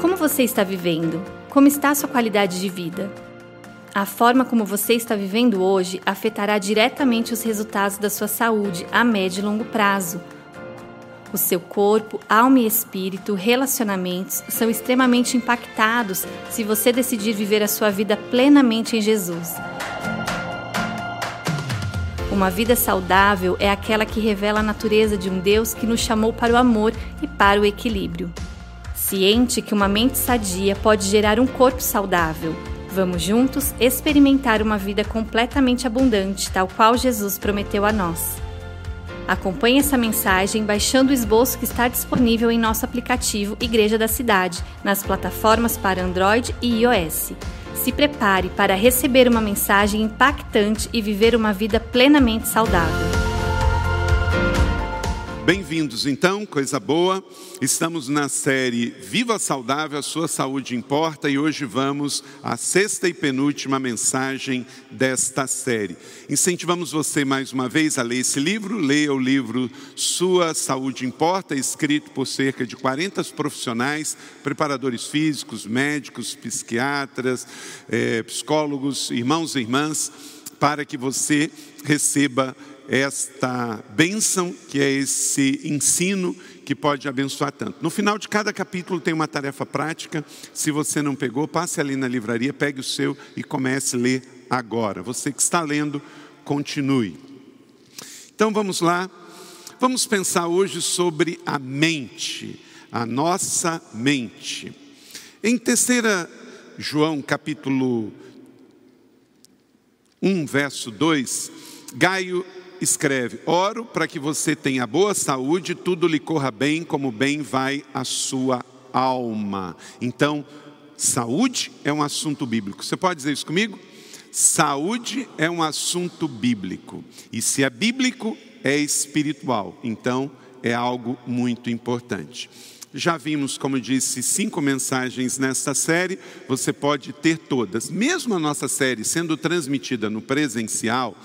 Como você está vivendo? Como está a sua qualidade de vida? A forma como você está vivendo hoje afetará diretamente os resultados da sua saúde a médio e longo prazo. O seu corpo, alma e espírito, relacionamentos são extremamente impactados se você decidir viver a sua vida plenamente em Jesus. Uma vida saudável é aquela que revela a natureza de um Deus que nos chamou para o amor e para o equilíbrio. Ciente que uma mente sadia pode gerar um corpo saudável. Vamos juntos experimentar uma vida completamente abundante, tal qual Jesus prometeu a nós. Acompanhe essa mensagem baixando o esboço que está disponível em nosso aplicativo Igreja da Cidade, nas plataformas para Android e iOS. Se prepare para receber uma mensagem impactante e viver uma vida plenamente saudável. Bem-vindos então, coisa boa. Estamos na série Viva Saudável, a sua saúde importa e hoje vamos à sexta e penúltima mensagem desta série. Incentivamos você mais uma vez a ler esse livro, leia o livro Sua Saúde Importa, escrito por cerca de 40 profissionais, preparadores físicos, médicos, psiquiatras, eh, psicólogos, irmãos e irmãs, para que você receba esta bênção, que é esse ensino que pode abençoar tanto. No final de cada capítulo tem uma tarefa prática. Se você não pegou, passe ali na livraria, pegue o seu e comece a ler agora. Você que está lendo, continue. Então vamos lá. Vamos pensar hoje sobre a mente, a nossa mente. Em terceira João, capítulo 1, verso 2, Gaio escreve: Oro para que você tenha boa saúde, tudo lhe corra bem, como bem vai a sua alma. Então, saúde é um assunto bíblico. Você pode dizer isso comigo? Saúde é um assunto bíblico. E se é bíblico, é espiritual. Então, é algo muito importante. Já vimos, como disse, cinco mensagens nesta série, você pode ter todas. Mesmo a nossa série sendo transmitida no presencial,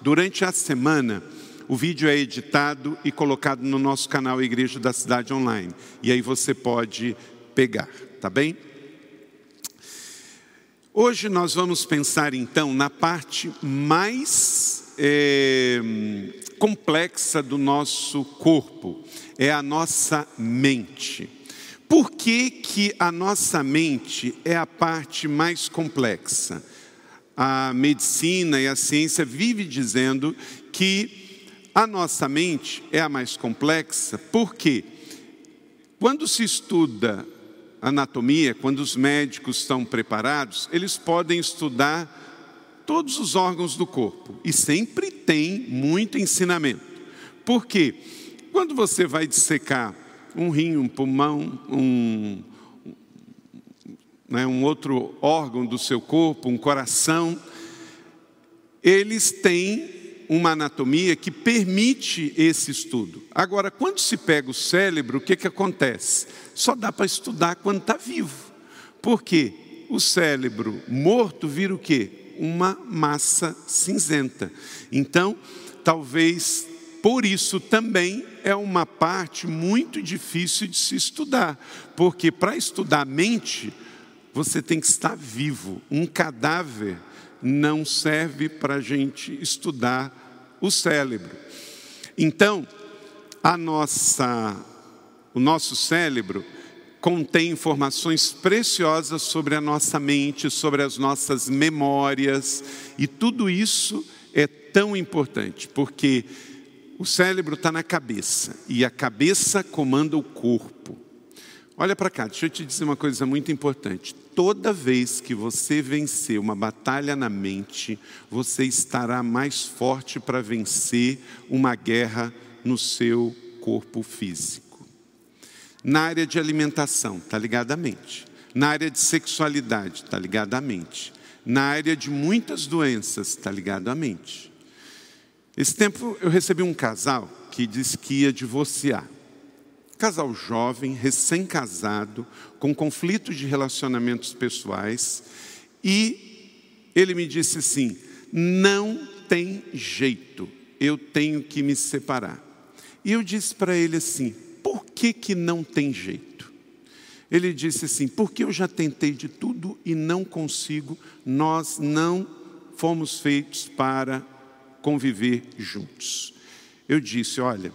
Durante a semana, o vídeo é editado e colocado no nosso canal Igreja da Cidade Online. E aí você pode pegar, tá bem? Hoje nós vamos pensar então na parte mais é, complexa do nosso corpo, é a nossa mente. Por que, que a nossa mente é a parte mais complexa? A medicina e a ciência vive dizendo que a nossa mente é a mais complexa, porque quando se estuda anatomia, quando os médicos estão preparados, eles podem estudar todos os órgãos do corpo e sempre tem muito ensinamento. Por quê? Quando você vai dissecar um rim, um pulmão, um, né, um outro órgão do seu corpo, um coração, eles têm uma anatomia que permite esse estudo. Agora, quando se pega o cérebro, o que, que acontece? Só dá para estudar quando está vivo. Por quê? O cérebro morto vira o quê? Uma massa cinzenta. Então, talvez por isso também é uma parte muito difícil de se estudar, porque para estudar a mente, você tem que estar vivo. Um cadáver não serve para a gente estudar o cérebro. Então, a nossa, o nosso cérebro contém informações preciosas sobre a nossa mente, sobre as nossas memórias, e tudo isso é tão importante, porque o cérebro está na cabeça e a cabeça comanda o corpo. Olha para cá, deixa eu te dizer uma coisa muito importante. Toda vez que você vencer uma batalha na mente, você estará mais forte para vencer uma guerra no seu corpo físico. Na área de alimentação, está ligado à mente. Na área de sexualidade, está ligado à mente. Na área de muitas doenças, está ligado à mente. Esse tempo eu recebi um casal que disse que ia divorciar. Casal jovem, recém-casado, com conflitos de relacionamentos pessoais, e ele me disse assim: não tem jeito, eu tenho que me separar. E eu disse para ele assim: por que, que não tem jeito? Ele disse assim: Porque eu já tentei de tudo e não consigo, nós não fomos feitos para conviver juntos. Eu disse: Olha,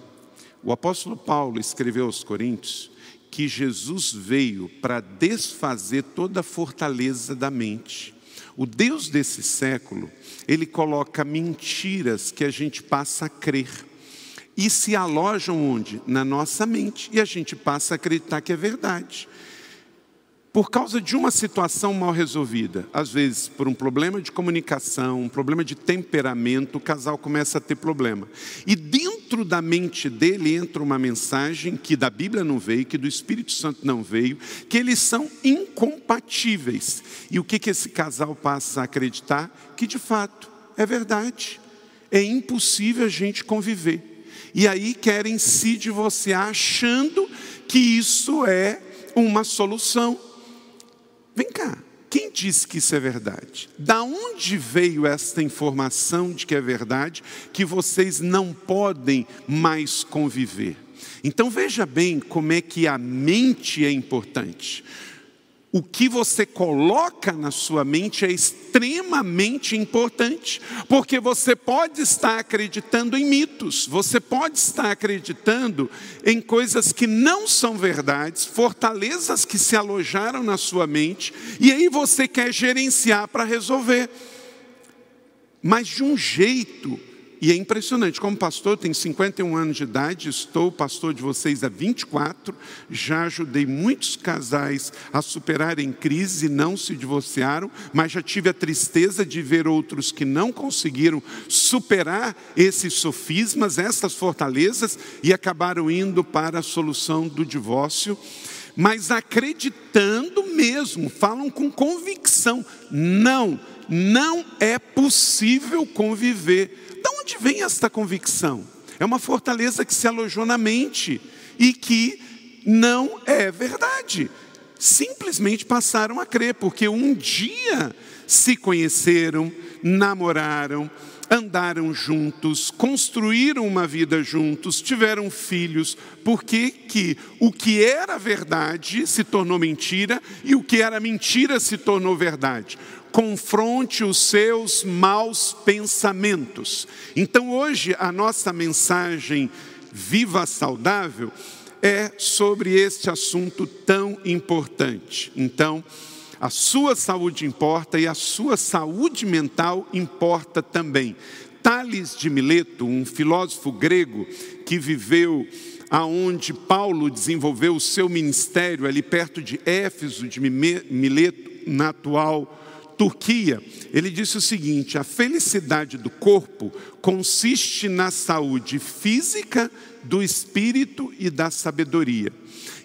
o apóstolo Paulo escreveu aos Coríntios que Jesus veio para desfazer toda a fortaleza da mente. O Deus desse século, ele coloca mentiras que a gente passa a crer. E se alojam onde? Na nossa mente. E a gente passa a acreditar que é verdade por causa de uma situação mal resolvida, às vezes por um problema de comunicação, um problema de temperamento, o casal começa a ter problema. E dentro da mente dele entra uma mensagem que da Bíblia não veio, que do Espírito Santo não veio, que eles são incompatíveis. E o que, que esse casal passa a acreditar? Que de fato é verdade. É impossível a gente conviver. E aí querem se divorciar achando que isso é uma solução. Vem cá, quem disse que isso é verdade? Da onde veio esta informação de que é verdade, que vocês não podem mais conviver? Então veja bem como é que a mente é importante o que você coloca na sua mente é extremamente importante, porque você pode estar acreditando em mitos, você pode estar acreditando em coisas que não são verdades, fortalezas que se alojaram na sua mente, e aí você quer gerenciar para resolver, mas de um jeito e é impressionante, como pastor, tenho 51 anos de idade, estou pastor de vocês há 24, já ajudei muitos casais a superarem crise e não se divorciaram, mas já tive a tristeza de ver outros que não conseguiram superar esses sofismas, essas fortalezas e acabaram indo para a solução do divórcio. Mas acreditando mesmo, falam com convicção: não, não é possível conviver onde vem esta convicção? É uma fortaleza que se alojou na mente e que não é verdade. Simplesmente passaram a crer, porque um dia se conheceram, namoraram, andaram juntos, construíram uma vida juntos, tiveram filhos, porque que o que era verdade se tornou mentira e o que era mentira se tornou verdade confronte os seus maus pensamentos. Então, hoje, a nossa mensagem Viva Saudável é sobre este assunto tão importante. Então, a sua saúde importa e a sua saúde mental importa também. Tales de Mileto, um filósofo grego que viveu aonde Paulo desenvolveu o seu ministério ali perto de Éfeso de Mileto, na atual Turquia, ele disse o seguinte: a felicidade do corpo consiste na saúde física, do espírito e da sabedoria.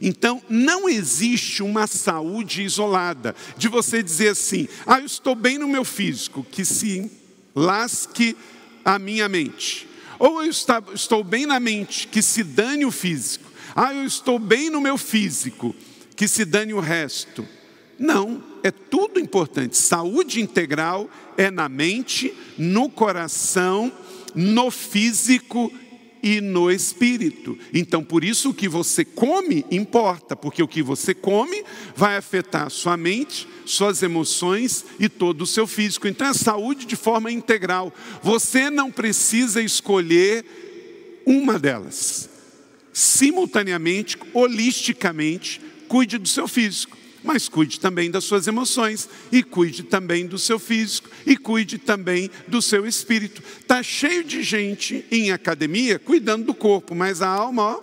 Então, não existe uma saúde isolada, de você dizer assim: ah, eu estou bem no meu físico, que se lasque a minha mente. Ou eu estou bem na mente, que se dane o físico. Ah, eu estou bem no meu físico, que se dane o resto. Não, é tudo importante. Saúde integral é na mente, no coração, no físico e no espírito. Então, por isso o que você come importa, porque o que você come vai afetar sua mente, suas emoções e todo o seu físico. Então, é saúde de forma integral. Você não precisa escolher uma delas. Simultaneamente, holisticamente, cuide do seu físico mas cuide também das suas emoções, e cuide também do seu físico, e cuide também do seu espírito. Está cheio de gente em academia cuidando do corpo, mas a alma, ó.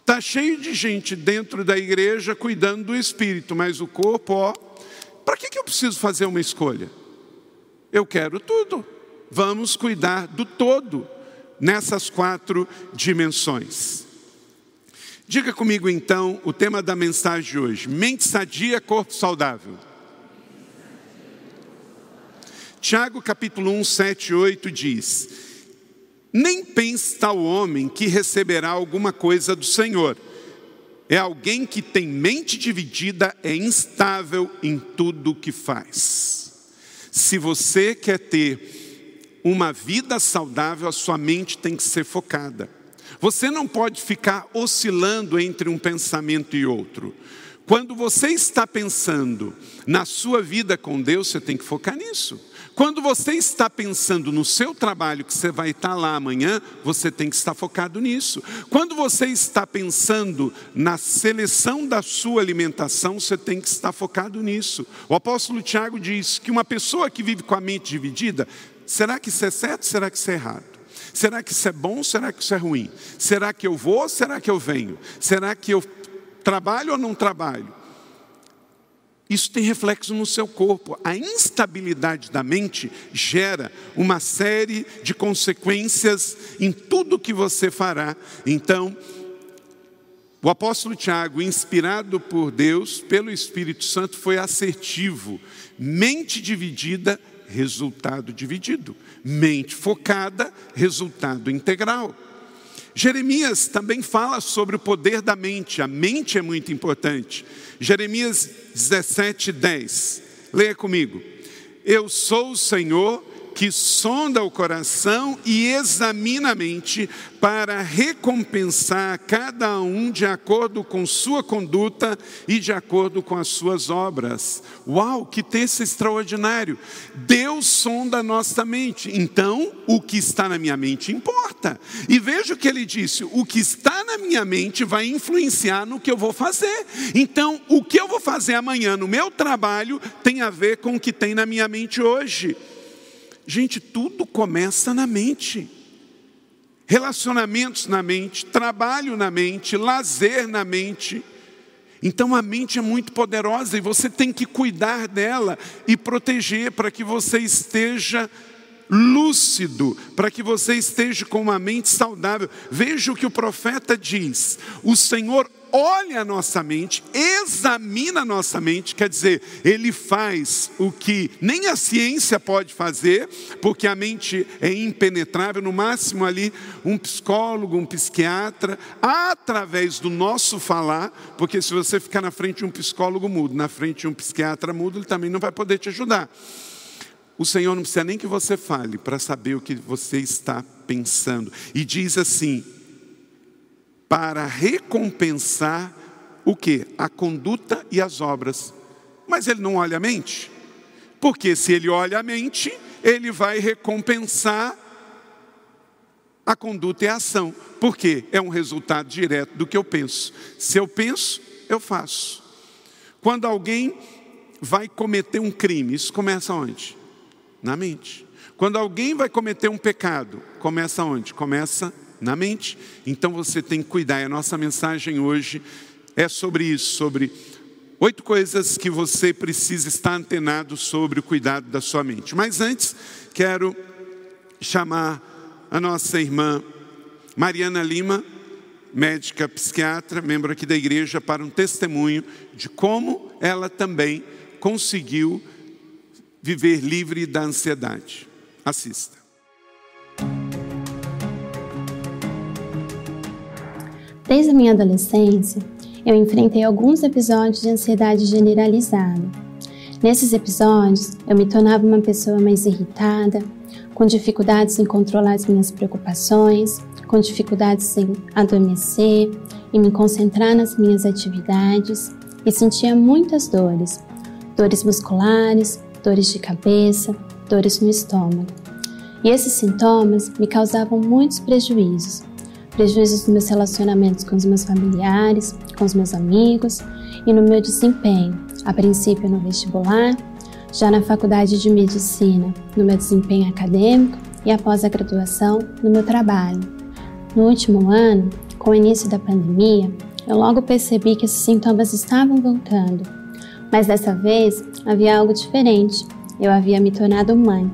Está cheio de gente dentro da igreja cuidando do espírito, mas o corpo, ó. Para que, que eu preciso fazer uma escolha? Eu quero tudo. Vamos cuidar do todo nessas quatro dimensões. Diga comigo então o tema da mensagem de hoje: mente sadia, corpo saudável. Tiago capítulo 1, 7 e 8 diz: Nem pense tal homem que receberá alguma coisa do Senhor. É alguém que tem mente dividida, é instável em tudo o que faz. Se você quer ter uma vida saudável, a sua mente tem que ser focada. Você não pode ficar oscilando entre um pensamento e outro. Quando você está pensando na sua vida com Deus, você tem que focar nisso. Quando você está pensando no seu trabalho, que você vai estar lá amanhã, você tem que estar focado nisso. Quando você está pensando na seleção da sua alimentação, você tem que estar focado nisso. O apóstolo Tiago diz que uma pessoa que vive com a mente dividida, será que isso é certo? Será que isso é errado? Será que isso é bom? Será que isso é ruim? Será que eu vou? Será que eu venho? Será que eu trabalho ou não trabalho? Isso tem reflexo no seu corpo. A instabilidade da mente gera uma série de consequências em tudo que você fará. Então, o apóstolo Tiago, inspirado por Deus, pelo Espírito Santo, foi assertivo. Mente dividida, resultado dividido. Mente focada, resultado integral. Jeremias também fala sobre o poder da mente, a mente é muito importante. Jeremias 17, 10. Leia comigo. Eu sou o Senhor que sonda o coração e examina a mente para recompensar cada um de acordo com sua conduta e de acordo com as suas obras. Uau, que texto extraordinário! Deus sonda a nossa mente, então o que está na minha mente importa. E veja o que ele disse: o que está na minha mente vai influenciar no que eu vou fazer. Então, o que eu vou fazer amanhã no meu trabalho tem a ver com o que tem na minha mente hoje. Gente, tudo começa na mente. Relacionamentos na mente, trabalho na mente, lazer na mente. Então a mente é muito poderosa e você tem que cuidar dela e proteger para que você esteja lúcido, para que você esteja com uma mente saudável. Veja o que o profeta diz: o Senhor olha a nossa mente, examina a nossa mente, quer dizer, ele faz o que nem a ciência pode fazer, porque a mente é impenetrável, no máximo ali um psicólogo, um psiquiatra, através do nosso falar, porque se você ficar na frente de um psicólogo mudo, na frente de um psiquiatra mudo, ele também não vai poder te ajudar. O Senhor não precisa nem que você fale para saber o que você está pensando. E diz assim: para recompensar o que? A conduta e as obras. Mas ele não olha a mente. Porque se ele olha a mente, ele vai recompensar a conduta e a ação. Porque é um resultado direto do que eu penso. Se eu penso, eu faço. Quando alguém vai cometer um crime, isso começa onde? Na mente. Quando alguém vai cometer um pecado, começa onde? Começa na mente. Então você tem que cuidar. E a nossa mensagem hoje é sobre isso, sobre oito coisas que você precisa estar antenado sobre o cuidado da sua mente. Mas antes, quero chamar a nossa irmã Mariana Lima, médica psiquiatra, membro aqui da igreja, para um testemunho de como ela também conseguiu viver livre da ansiedade. Assista. Desde a minha adolescência, eu enfrentei alguns episódios de ansiedade generalizada. Nesses episódios, eu me tornava uma pessoa mais irritada, com dificuldades em controlar as minhas preocupações, com dificuldades em adormecer e me concentrar nas minhas atividades e sentia muitas dores, dores musculares, dores de cabeça, dores no estômago. E esses sintomas me causavam muitos prejuízos, prejuízos nos meus relacionamentos com os meus familiares, com os meus amigos e no meu desempenho, a princípio no vestibular, já na faculdade de medicina, no meu desempenho acadêmico e após a graduação, no meu trabalho. No último ano, com o início da pandemia, eu logo percebi que esses sintomas estavam voltando, mas dessa vez havia algo diferente. Eu havia me tornado mãe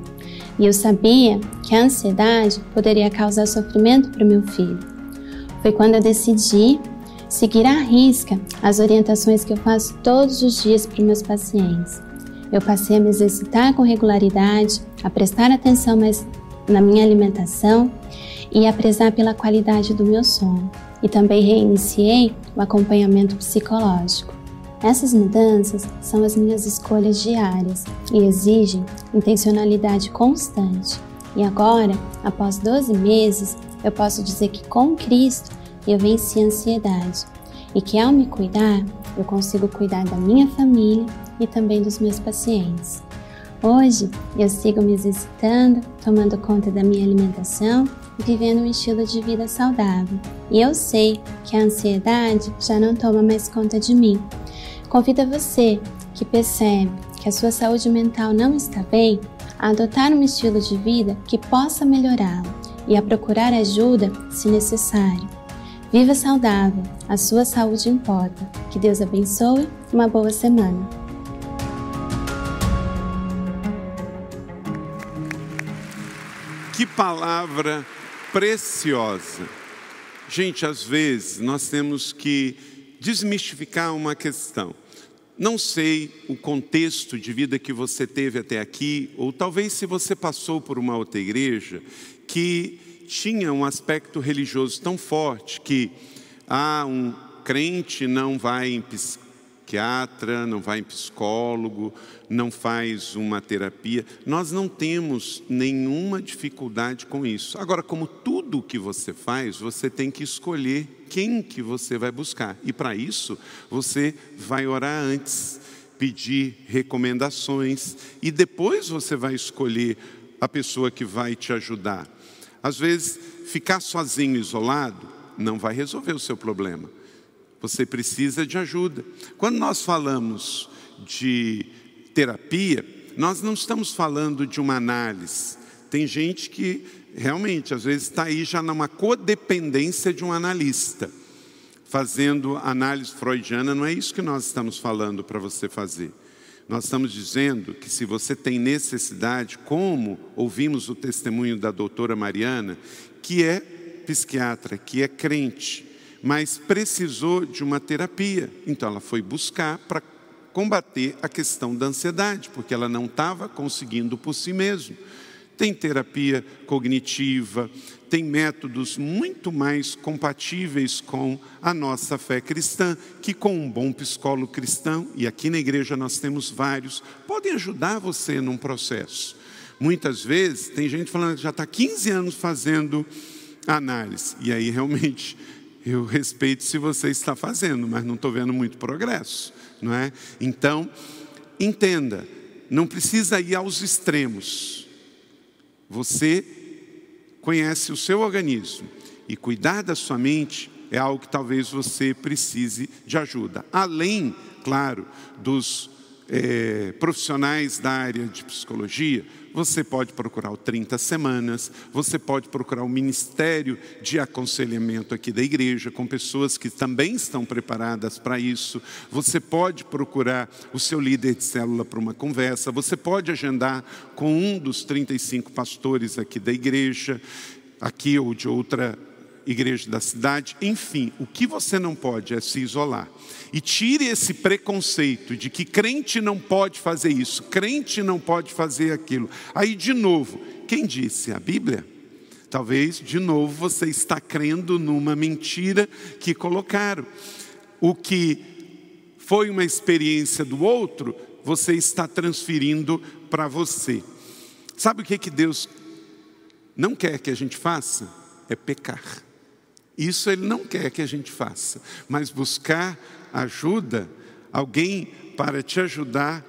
e eu sabia que a ansiedade poderia causar sofrimento para meu filho. Foi quando eu decidi seguir à risca as orientações que eu faço todos os dias para meus pacientes. Eu passei a me exercitar com regularidade, a prestar atenção mais na minha alimentação e a prezar pela qualidade do meu sono. E também reiniciei o acompanhamento psicológico. Essas mudanças são as minhas escolhas diárias e exigem intencionalidade constante. E agora, após 12 meses, eu posso dizer que com Cristo eu venci a ansiedade e que ao me cuidar, eu consigo cuidar da minha família e também dos meus pacientes. Hoje eu sigo me exercitando, tomando conta da minha alimentação e vivendo um estilo de vida saudável. E eu sei que a ansiedade já não toma mais conta de mim. Convido você que percebe que a sua saúde mental não está bem a adotar um estilo de vida que possa melhorá-lo e a procurar ajuda se necessário. Viva saudável, a sua saúde importa. Que Deus abençoe, uma boa semana. Que palavra preciosa. Gente, às vezes nós temos que desmistificar uma questão. Não sei o contexto de vida que você teve até aqui, ou talvez se você passou por uma outra igreja que tinha um aspecto religioso tão forte que ah, um crente não vai em psiquiatra, não vai em psicólogo, não faz uma terapia. Nós não temos nenhuma dificuldade com isso. Agora, como tudo que você faz, você tem que escolher quem que você vai buscar. E para isso, você vai orar antes, pedir recomendações e depois você vai escolher a pessoa que vai te ajudar. Às vezes, ficar sozinho, isolado, não vai resolver o seu problema. Você precisa de ajuda. Quando nós falamos de terapia, nós não estamos falando de uma análise. Tem gente que realmente, às vezes, está aí já numa codependência de um analista, fazendo análise freudiana. Não é isso que nós estamos falando para você fazer. Nós estamos dizendo que se você tem necessidade, como ouvimos o testemunho da doutora Mariana, que é psiquiatra, que é crente, mas precisou de uma terapia. Então ela foi buscar para combater a questão da ansiedade, porque ela não estava conseguindo por si mesma. Tem terapia cognitiva, tem métodos muito mais compatíveis com a nossa fé cristã, que com um bom psicólogo cristão, e aqui na igreja nós temos vários, podem ajudar você num processo. Muitas vezes tem gente falando que já está 15 anos fazendo análise, e aí realmente eu respeito se você está fazendo, mas não estou vendo muito progresso, não é? Então, entenda, não precisa ir aos extremos. Você conhece o seu organismo e cuidar da sua mente é algo que talvez você precise de ajuda. Além, claro, dos é, profissionais da área de psicologia, você pode procurar o 30 Semanas, você pode procurar o Ministério de Aconselhamento aqui da igreja, com pessoas que também estão preparadas para isso. Você pode procurar o seu líder de célula para uma conversa, você pode agendar com um dos 35 pastores aqui da igreja, aqui ou de outra igreja da cidade, enfim, o que você não pode é se isolar. E tire esse preconceito de que crente não pode fazer isso, crente não pode fazer aquilo. Aí, de novo, quem disse? A Bíblia? Talvez, de novo, você está crendo numa mentira que colocaram. O que foi uma experiência do outro, você está transferindo para você. Sabe o que, que Deus não quer que a gente faça? É pecar. Isso Ele não quer que a gente faça, mas buscar ajuda, alguém para te ajudar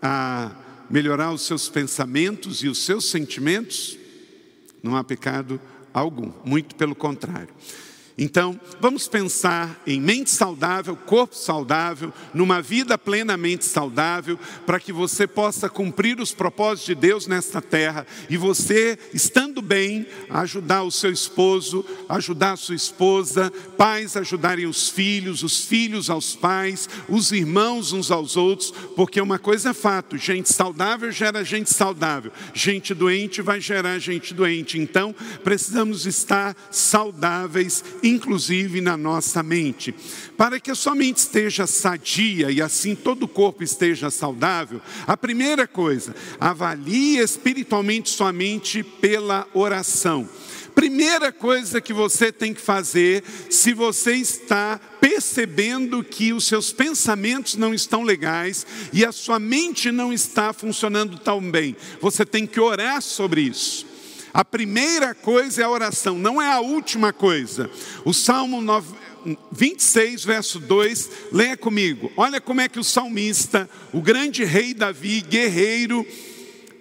a melhorar os seus pensamentos e os seus sentimentos, não há pecado algum, muito pelo contrário. Então, vamos pensar em mente saudável, corpo saudável, numa vida plenamente saudável, para que você possa cumprir os propósitos de Deus nesta terra e você, estando bem, ajudar o seu esposo, ajudar a sua esposa, pais ajudarem os filhos, os filhos aos pais, os irmãos uns aos outros, porque uma coisa é fato: gente saudável gera gente saudável, gente doente vai gerar gente doente. Então, precisamos estar saudáveis inclusive na nossa mente. Para que a sua mente esteja sadia e assim todo o corpo esteja saudável, a primeira coisa, avalie espiritualmente sua mente pela oração. Primeira coisa que você tem que fazer, se você está percebendo que os seus pensamentos não estão legais e a sua mente não está funcionando tão bem, você tem que orar sobre isso. A primeira coisa é a oração, não é a última coisa. O Salmo 26, verso 2, leia comigo. Olha como é que o salmista, o grande rei Davi, guerreiro,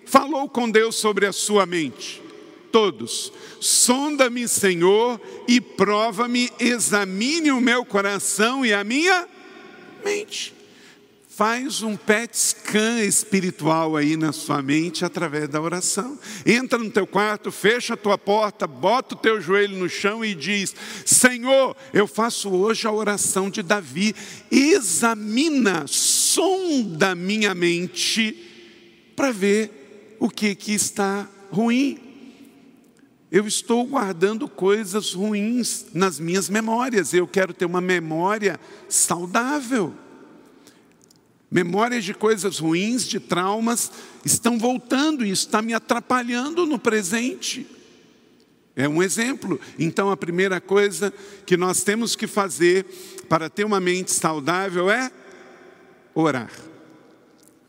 falou com Deus sobre a sua mente. Todos, sonda-me, Senhor, e prova-me, examine o meu coração e a minha mente. Faz um PET scan espiritual aí na sua mente através da oração. Entra no teu quarto, fecha a tua porta, bota o teu joelho no chão e diz: Senhor, eu faço hoje a oração de Davi. Examina, sonda minha mente para ver o que que está ruim. Eu estou guardando coisas ruins nas minhas memórias. Eu quero ter uma memória saudável. Memórias de coisas ruins, de traumas, estão voltando e está me atrapalhando no presente. É um exemplo. Então, a primeira coisa que nós temos que fazer para ter uma mente saudável é orar.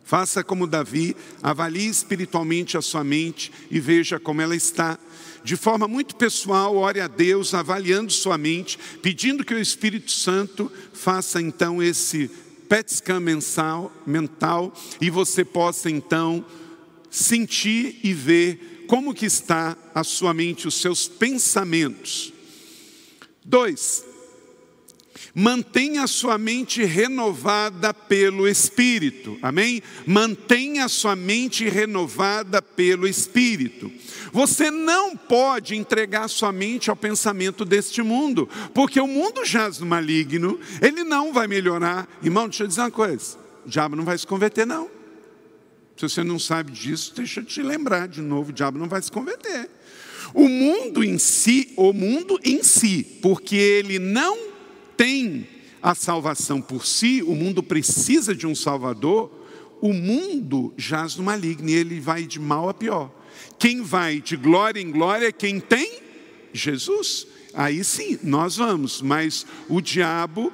Faça como Davi, avalie espiritualmente a sua mente e veja como ela está. De forma muito pessoal, ore a Deus, avaliando sua mente, pedindo que o Espírito Santo faça então esse PET scan mensal, mental e você possa então sentir e ver como que está a sua mente, os seus pensamentos. Dois, mantenha a sua mente renovada pelo Espírito, amém? Mantenha a sua mente renovada pelo Espírito. Você não pode entregar sua mente ao pensamento deste mundo, porque o mundo jaz no maligno, ele não vai melhorar. Irmão, deixa eu dizer uma coisa: o diabo não vai se converter, não. Se você não sabe disso, deixa eu te lembrar de novo: o diabo não vai se converter. O mundo em si, o mundo em si, porque ele não tem a salvação por si, o mundo precisa de um Salvador, o mundo jaz no maligno e ele vai de mal a pior. Quem vai de glória em glória é quem tem Jesus. Aí sim, nós vamos, mas o diabo,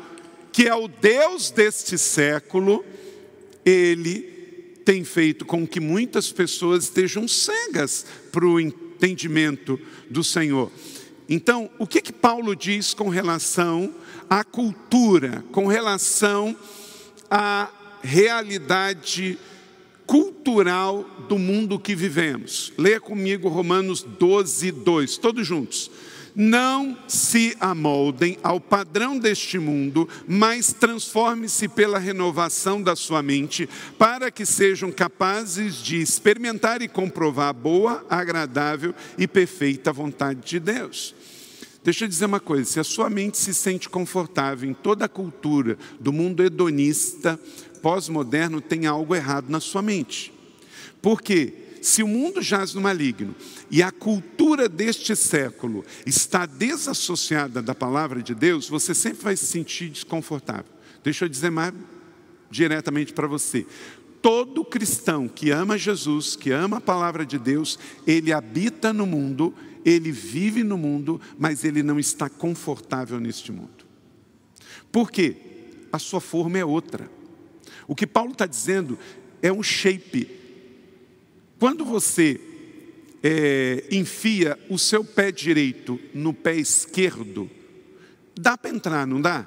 que é o Deus deste século, ele tem feito com que muitas pessoas estejam cegas para o entendimento do Senhor. Então, o que que Paulo diz com relação à cultura, com relação à realidade cultural do mundo que vivemos. Leia comigo Romanos 12, 2, todos juntos. Não se amoldem ao padrão deste mundo, mas transforme-se pela renovação da sua mente, para que sejam capazes de experimentar e comprovar a boa, agradável e perfeita vontade de Deus. Deixa eu dizer uma coisa: se a sua mente se sente confortável em toda a cultura do mundo hedonista, pós-moderno tem algo errado na sua mente. Porque se o mundo jaz no maligno e a cultura deste século está desassociada da palavra de Deus, você sempre vai se sentir desconfortável. Deixa eu dizer mais diretamente para você. Todo cristão que ama Jesus, que ama a palavra de Deus, ele habita no mundo, ele vive no mundo, mas ele não está confortável neste mundo. Por quê? A sua forma é outra. O que Paulo está dizendo é um shape. Quando você é, enfia o seu pé direito no pé esquerdo, dá para entrar, não dá?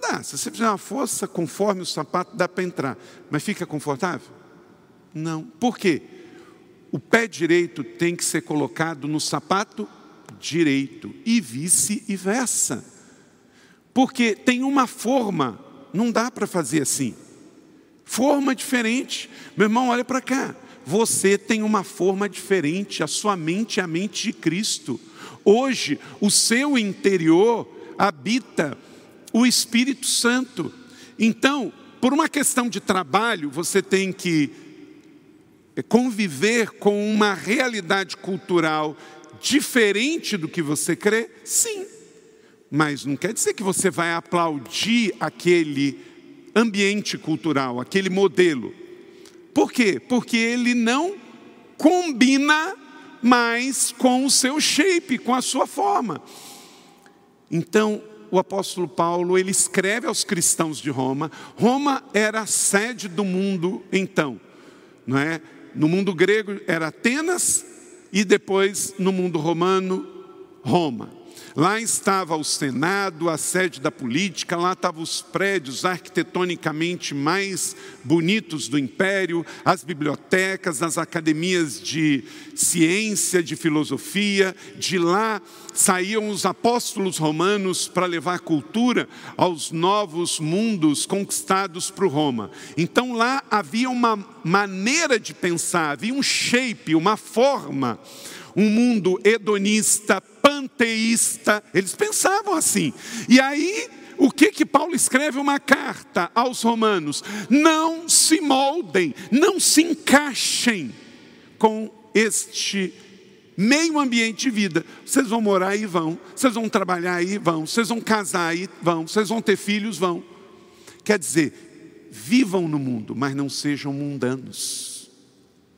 Dá. Se você fizer uma força conforme o sapato, dá para entrar. Mas fica confortável? Não. Por quê? O pé direito tem que ser colocado no sapato direito e vice-versa. Porque tem uma forma, não dá para fazer assim forma diferente. Meu irmão, olha para cá. Você tem uma forma diferente, a sua mente é a mente de Cristo. Hoje, o seu interior habita o Espírito Santo. Então, por uma questão de trabalho, você tem que conviver com uma realidade cultural diferente do que você crê? Sim. Mas não quer dizer que você vai aplaudir aquele ambiente cultural, aquele modelo. Por quê? Porque ele não combina mais com o seu shape, com a sua forma. Então, o apóstolo Paulo, ele escreve aos cristãos de Roma. Roma era a sede do mundo então, não é? No mundo grego era Atenas e depois no mundo romano, Roma. Lá estava o Senado, a sede da política, lá estavam os prédios arquitetonicamente mais bonitos do império, as bibliotecas, as academias de ciência, de filosofia. De lá saíam os apóstolos romanos para levar cultura aos novos mundos conquistados por Roma. Então lá havia uma maneira de pensar, havia um shape, uma forma um mundo hedonista, panteísta. Eles pensavam assim. E aí, o que que Paulo escreve uma carta aos romanos? Não se moldem, não se encaixem com este meio ambiente de vida. Vocês vão morar aí, vão. Vocês vão trabalhar aí, vão. Vocês vão casar aí, vão. Vocês vão ter filhos, vão. Quer dizer, vivam no mundo, mas não sejam mundanos.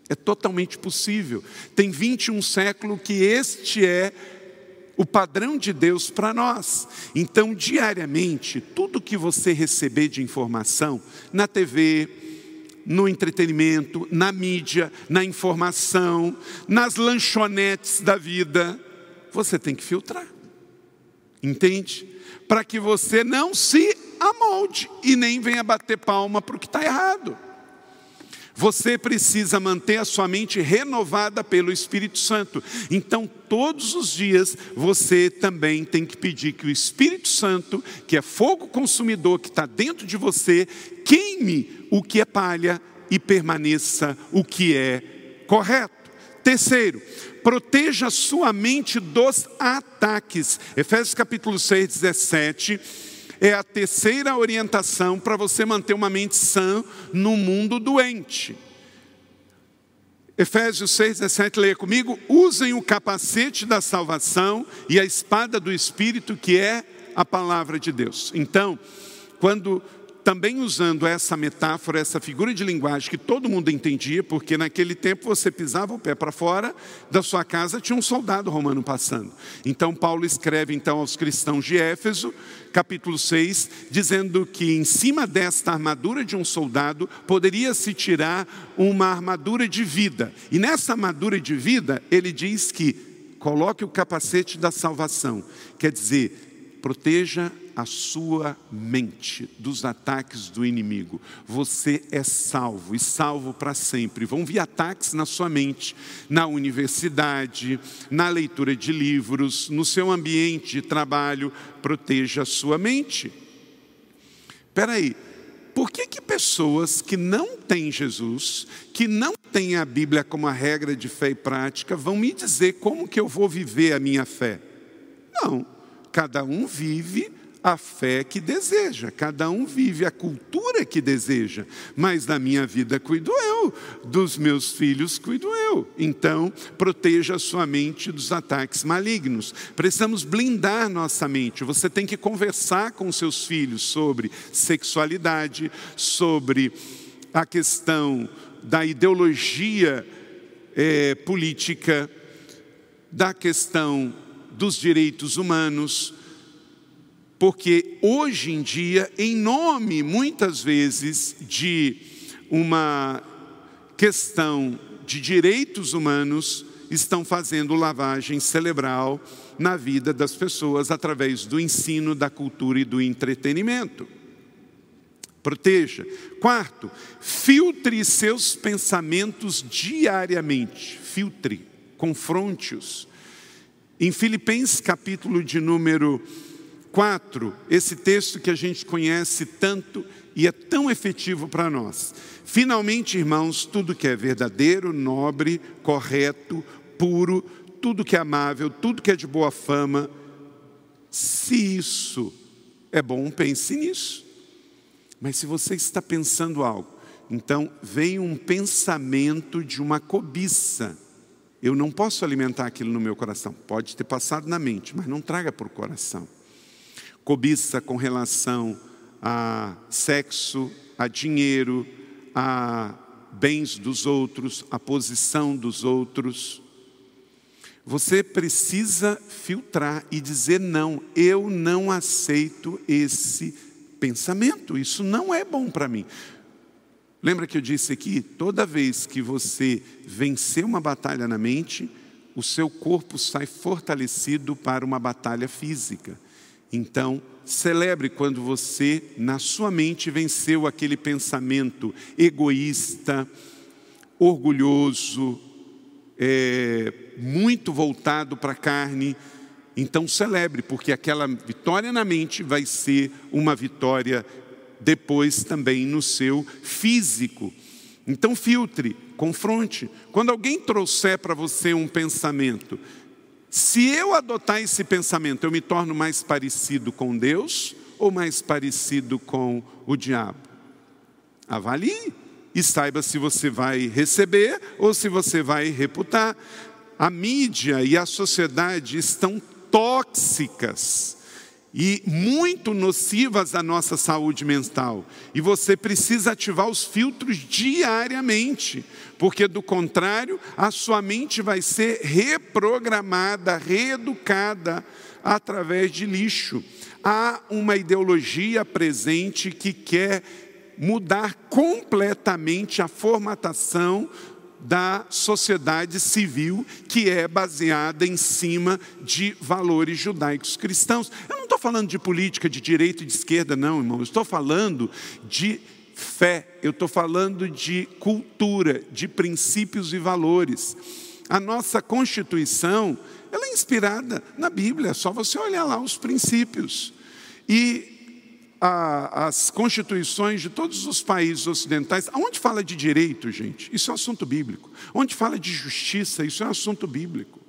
É totalmente possível. Tem 21 séculos que este é o padrão de Deus para nós. Então, diariamente, tudo que você receber de informação na TV, no entretenimento, na mídia, na informação, nas lanchonetes da vida, você tem que filtrar. Entende? Para que você não se amolde e nem venha bater palma para o que está errado. Você precisa manter a sua mente renovada pelo Espírito Santo. Então, todos os dias, você também tem que pedir que o Espírito Santo, que é fogo consumidor que está dentro de você, queime o que é palha e permaneça o que é correto. Terceiro, proteja sua mente dos ataques. Efésios capítulo 6, 17 é a terceira orientação para você manter uma mente sã no mundo doente. Efésios 6, 17, leia comigo. Usem o capacete da salvação e a espada do Espírito, que é a palavra de Deus. Então, quando também usando essa metáfora, essa figura de linguagem que todo mundo entendia, porque naquele tempo você pisava o pé para fora da sua casa, tinha um soldado romano passando. Então Paulo escreve então aos cristãos de Éfeso, capítulo 6, dizendo que em cima desta armadura de um soldado poderia se tirar uma armadura de vida. E nessa armadura de vida, ele diz que coloque o capacete da salvação, quer dizer, proteja a sua mente dos ataques do inimigo. Você é salvo e salvo para sempre. Vão vir ataques na sua mente, na universidade, na leitura de livros, no seu ambiente de trabalho. Proteja a sua mente. Espera aí, por que, que pessoas que não têm Jesus, que não têm a Bíblia como a regra de fé e prática, vão me dizer como que eu vou viver a minha fé? Não, cada um vive a fé que deseja, cada um vive a cultura que deseja, mas da minha vida cuido eu, dos meus filhos cuido eu. Então, proteja a sua mente dos ataques malignos. Precisamos blindar nossa mente. Você tem que conversar com seus filhos sobre sexualidade, sobre a questão da ideologia é, política, da questão dos direitos humanos porque hoje em dia, em nome muitas vezes de uma questão de direitos humanos, estão fazendo lavagem cerebral na vida das pessoas através do ensino, da cultura e do entretenimento. Proteja. Quarto, filtre seus pensamentos diariamente. Filtre, confronte-os. Em Filipenses capítulo de número 4, esse texto que a gente conhece tanto e é tão efetivo para nós. Finalmente, irmãos, tudo que é verdadeiro, nobre, correto, puro, tudo que é amável, tudo que é de boa fama, se isso é bom, pense nisso. Mas se você está pensando algo, então vem um pensamento de uma cobiça. Eu não posso alimentar aquilo no meu coração. Pode ter passado na mente, mas não traga para o coração cobiça com relação a sexo, a dinheiro, a bens dos outros, a posição dos outros. Você precisa filtrar e dizer não, eu não aceito esse pensamento, isso não é bom para mim. Lembra que eu disse aqui, toda vez que você vencer uma batalha na mente, o seu corpo sai fortalecido para uma batalha física. Então, celebre quando você, na sua mente, venceu aquele pensamento egoísta, orgulhoso, é, muito voltado para a carne. Então, celebre, porque aquela vitória na mente vai ser uma vitória depois também no seu físico. Então, filtre, confronte. Quando alguém trouxer para você um pensamento, se eu adotar esse pensamento, eu me torno mais parecido com Deus ou mais parecido com o diabo? Avalie e saiba se você vai receber ou se você vai reputar. A mídia e a sociedade estão tóxicas e muito nocivas à nossa saúde mental. E você precisa ativar os filtros diariamente, porque do contrário, a sua mente vai ser reprogramada, reeducada através de lixo. Há uma ideologia presente que quer mudar completamente a formatação da sociedade civil que é baseada em cima de valores judaicos cristãos. Eu estou falando de política de direita e de esquerda, não, irmão. Eu estou falando de fé, eu estou falando de cultura, de princípios e valores. A nossa Constituição, ela é inspirada na Bíblia, é só você olhar lá os princípios. E a, as constituições de todos os países ocidentais, onde fala de direito, gente, isso é um assunto bíblico. Onde fala de justiça, isso é um assunto bíblico.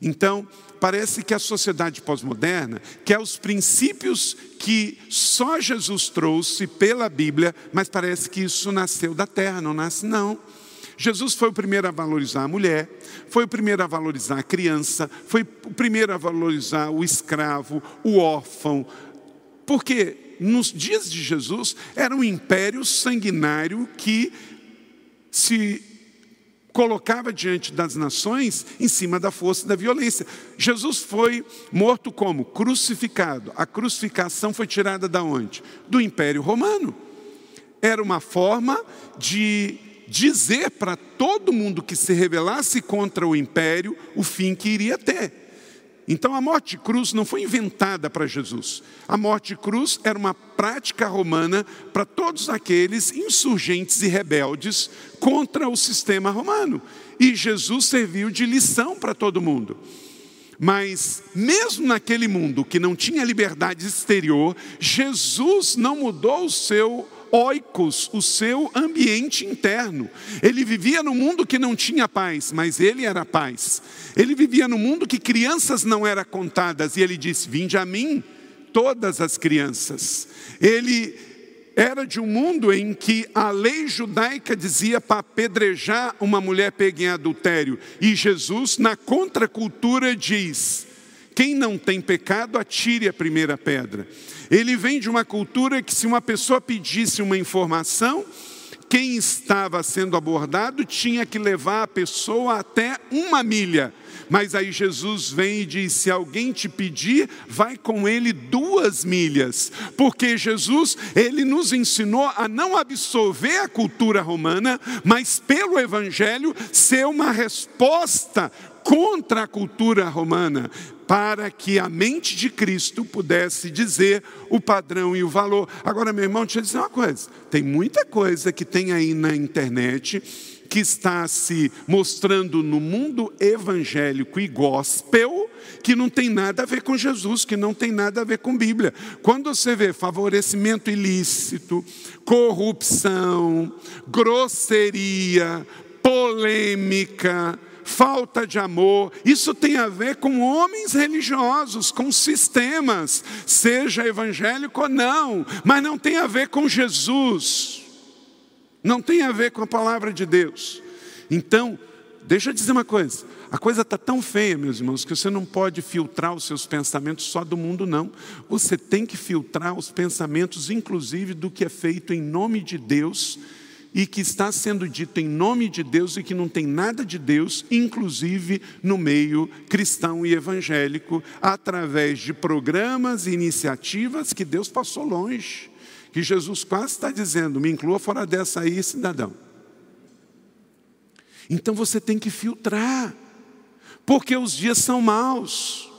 Então, parece que a sociedade pós-moderna quer os princípios que só Jesus trouxe pela Bíblia, mas parece que isso nasceu da terra, não nasce, não. Jesus foi o primeiro a valorizar a mulher, foi o primeiro a valorizar a criança, foi o primeiro a valorizar o escravo, o órfão. Por quê? nos dias de Jesus, era um império sanguinário que se colocava diante das nações em cima da força da violência. Jesus foi morto como? Crucificado. A crucificação foi tirada da onde? Do Império Romano. Era uma forma de dizer para todo mundo que se rebelasse contra o império o fim que iria ter. Então a morte de cruz não foi inventada para Jesus. A morte de cruz era uma prática romana para todos aqueles insurgentes e rebeldes contra o sistema romano. E Jesus serviu de lição para todo mundo. Mas, mesmo naquele mundo que não tinha liberdade exterior, Jesus não mudou o seu oikos, o seu ambiente interno. Ele vivia no mundo que não tinha paz, mas ele era paz. Ele vivia no mundo que crianças não eram contadas, e ele disse: Vinde a mim, todas as crianças. Ele era de um mundo em que a lei judaica dizia para apedrejar uma mulher pega em adultério, e Jesus, na contracultura, diz: quem não tem pecado, atire a primeira pedra. Ele vem de uma cultura que, se uma pessoa pedisse uma informação, quem estava sendo abordado tinha que levar a pessoa até uma milha. Mas aí Jesus vem e diz: se alguém te pedir, vai com ele duas milhas, porque Jesus, ele nos ensinou a não absorver a cultura romana, mas pelo Evangelho ser uma resposta contra a cultura romana, para que a mente de Cristo pudesse dizer o padrão e o valor. Agora, meu irmão, deixa eu dizer uma coisa: tem muita coisa que tem aí na internet que está se mostrando no mundo evangélico e gospel, que não tem nada a ver com Jesus, que não tem nada a ver com Bíblia. Quando você vê favorecimento ilícito, corrupção, grosseria, polêmica, falta de amor. Isso tem a ver com homens religiosos, com sistemas, seja evangélico ou não, mas não tem a ver com Jesus. Não tem a ver com a palavra de Deus. Então, deixa eu dizer uma coisa. A coisa está tão feia, meus irmãos, que você não pode filtrar os seus pensamentos só do mundo, não. Você tem que filtrar os pensamentos, inclusive, do que é feito em nome de Deus e que está sendo dito em nome de Deus e que não tem nada de Deus, inclusive no meio cristão e evangélico, através de programas e iniciativas que Deus passou longe. Que Jesus quase está dizendo: me inclua fora dessa aí, cidadão. Então você tem que filtrar. porque os dias são maus.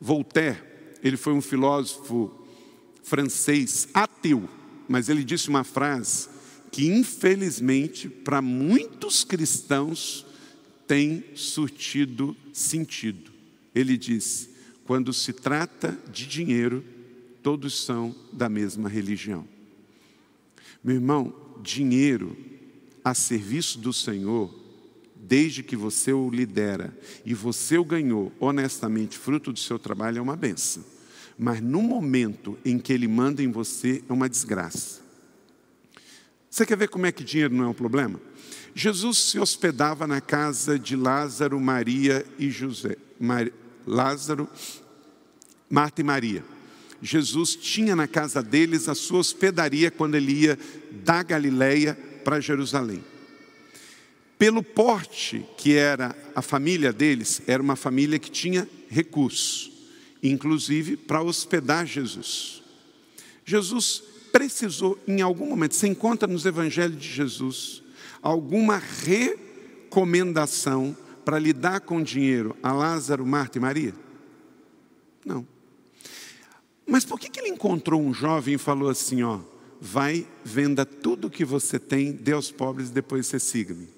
Voltaire, ele foi um filósofo francês ateu, mas ele disse uma frase que, infelizmente, para muitos cristãos tem surtido sentido. Ele disse: quando se trata de dinheiro, todos são da mesma religião. Meu irmão, dinheiro a serviço do Senhor, desde que você o lidera e você o ganhou honestamente, fruto do seu trabalho, é uma benção. Mas no momento em que ele manda em você, é uma desgraça. Você quer ver como é que dinheiro não é um problema? Jesus se hospedava na casa de Lázaro, Maria e José. Mar... Lázaro, Marta e Maria. Jesus tinha na casa deles a sua hospedaria quando ele ia da Galileia para Jerusalém. Pelo porte que era a família deles, era uma família que tinha recursos, inclusive para hospedar Jesus. Jesus precisou, em algum momento, você encontra nos evangelhos de Jesus, alguma recomendação para lidar com dinheiro a Lázaro, Marta e Maria? Não. Mas por que, que ele encontrou um jovem e falou assim: ó, vai, venda tudo que você tem, dê aos pobres e depois você siga-me?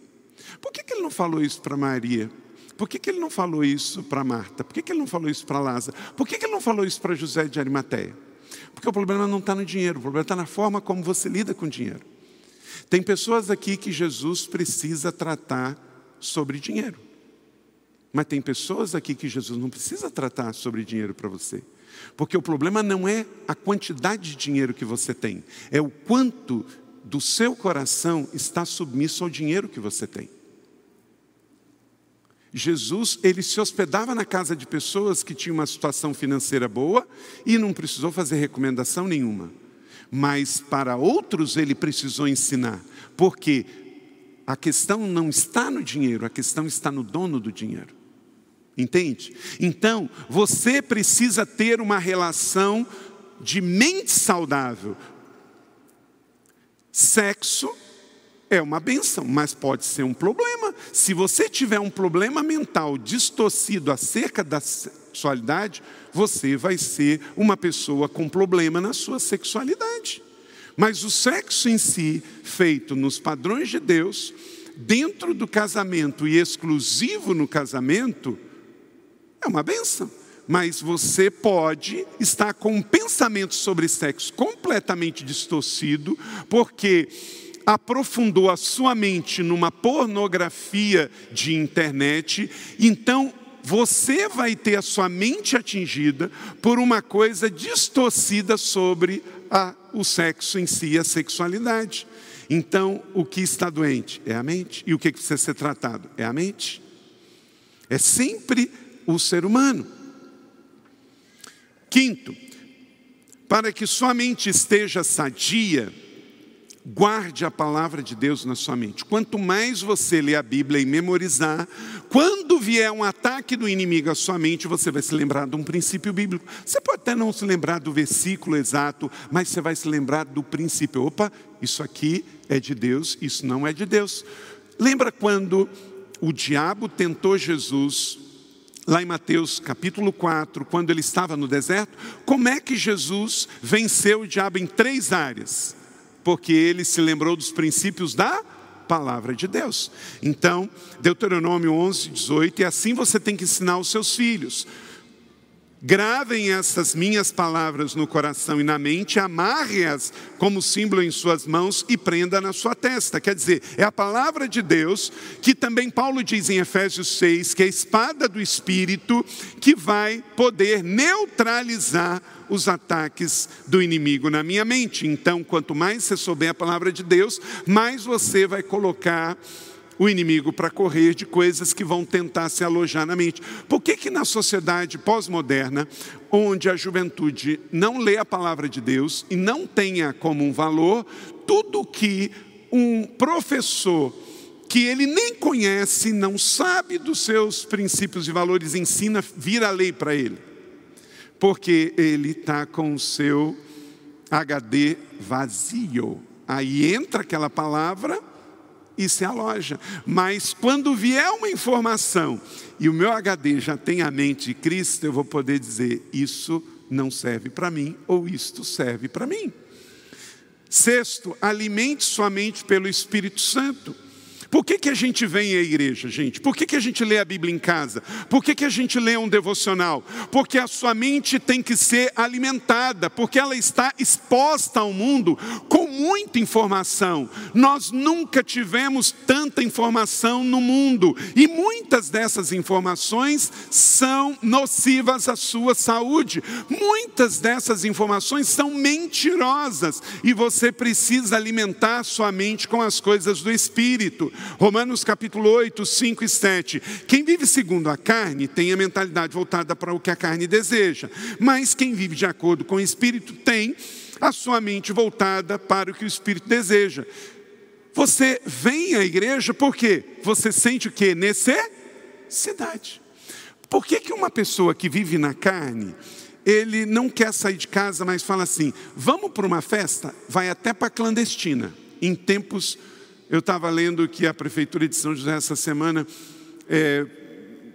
Por que, que ele não falou isso para Maria? Por que, que ele não falou isso para Marta? Por que, que ele não falou isso para Lázaro? Por que, que ele não falou isso para José de Arimateia? Porque o problema não está no dinheiro, o problema está na forma como você lida com o dinheiro. Tem pessoas aqui que Jesus precisa tratar sobre dinheiro. Mas tem pessoas aqui que Jesus não precisa tratar sobre dinheiro para você. Porque o problema não é a quantidade de dinheiro que você tem, é o quanto do seu coração está submisso ao dinheiro que você tem. Jesus, ele se hospedava na casa de pessoas que tinham uma situação financeira boa e não precisou fazer recomendação nenhuma. Mas para outros ele precisou ensinar, porque a questão não está no dinheiro, a questão está no dono do dinheiro. Entende? Então, você precisa ter uma relação de mente saudável. Sexo é uma benção, mas pode ser um problema. Se você tiver um problema mental distorcido acerca da sexualidade, você vai ser uma pessoa com problema na sua sexualidade. Mas o sexo em si, feito nos padrões de Deus, dentro do casamento e exclusivo no casamento, é uma benção. Mas você pode estar com um pensamento sobre sexo completamente distorcido, porque aprofundou a sua mente numa pornografia de internet, então você vai ter a sua mente atingida por uma coisa distorcida sobre a, o sexo em si, a sexualidade. Então, o que está doente é a mente, e o que precisa ser tratado é a mente. É sempre o ser humano. Quinto, para que sua mente esteja sadia, guarde a palavra de Deus na sua mente. Quanto mais você ler a Bíblia e memorizar, quando vier um ataque do inimigo à sua mente, você vai se lembrar de um princípio bíblico. Você pode até não se lembrar do versículo exato, mas você vai se lembrar do princípio. Opa, isso aqui é de Deus, isso não é de Deus. Lembra quando o diabo tentou Jesus lá em Mateus capítulo 4, quando ele estava no deserto, como é que Jesus venceu o diabo em três áreas? Porque ele se lembrou dos princípios da palavra de Deus. Então, Deuteronômio 11, 18, e assim você tem que ensinar os seus filhos. Gravem essas minhas palavras no coração e na mente, amarre-as como símbolo em suas mãos e prenda na sua testa. Quer dizer, é a palavra de Deus, que também Paulo diz em Efésios 6, que é a espada do Espírito, que vai poder neutralizar os ataques do inimigo na minha mente. Então, quanto mais você souber a palavra de Deus, mais você vai colocar o inimigo para correr de coisas que vão tentar se alojar na mente. Por que, que na sociedade pós-moderna, onde a juventude não lê a palavra de Deus e não tenha como um valor, tudo que um professor que ele nem conhece, não sabe dos seus princípios e valores, ensina, vira lei para ele. Porque ele está com o seu HD vazio. Aí entra aquela palavra isso é a loja. Mas quando vier uma informação e o meu HD já tem a mente de Cristo, eu vou poder dizer: isso não serve para mim ou isto serve para mim. Sexto, alimente sua mente pelo Espírito Santo. Por que, que a gente vem à igreja, gente? Por que, que a gente lê a Bíblia em casa? Por que, que a gente lê um devocional? Porque a sua mente tem que ser alimentada, porque ela está exposta ao mundo com muita informação. Nós nunca tivemos tanta informação no mundo, e muitas dessas informações são nocivas à sua saúde. Muitas dessas informações são mentirosas, e você precisa alimentar sua mente com as coisas do Espírito. Romanos capítulo 8, 5 e 7. Quem vive segundo a carne tem a mentalidade voltada para o que a carne deseja, mas quem vive de acordo com o Espírito tem a sua mente voltada para o que o Espírito deseja. Você vem à igreja porque você sente o que? Necessidade. Por que, que uma pessoa que vive na carne, ele não quer sair de casa, mas fala assim: vamos para uma festa? Vai até para clandestina, em tempos eu estava lendo que a Prefeitura de São José, essa semana, é,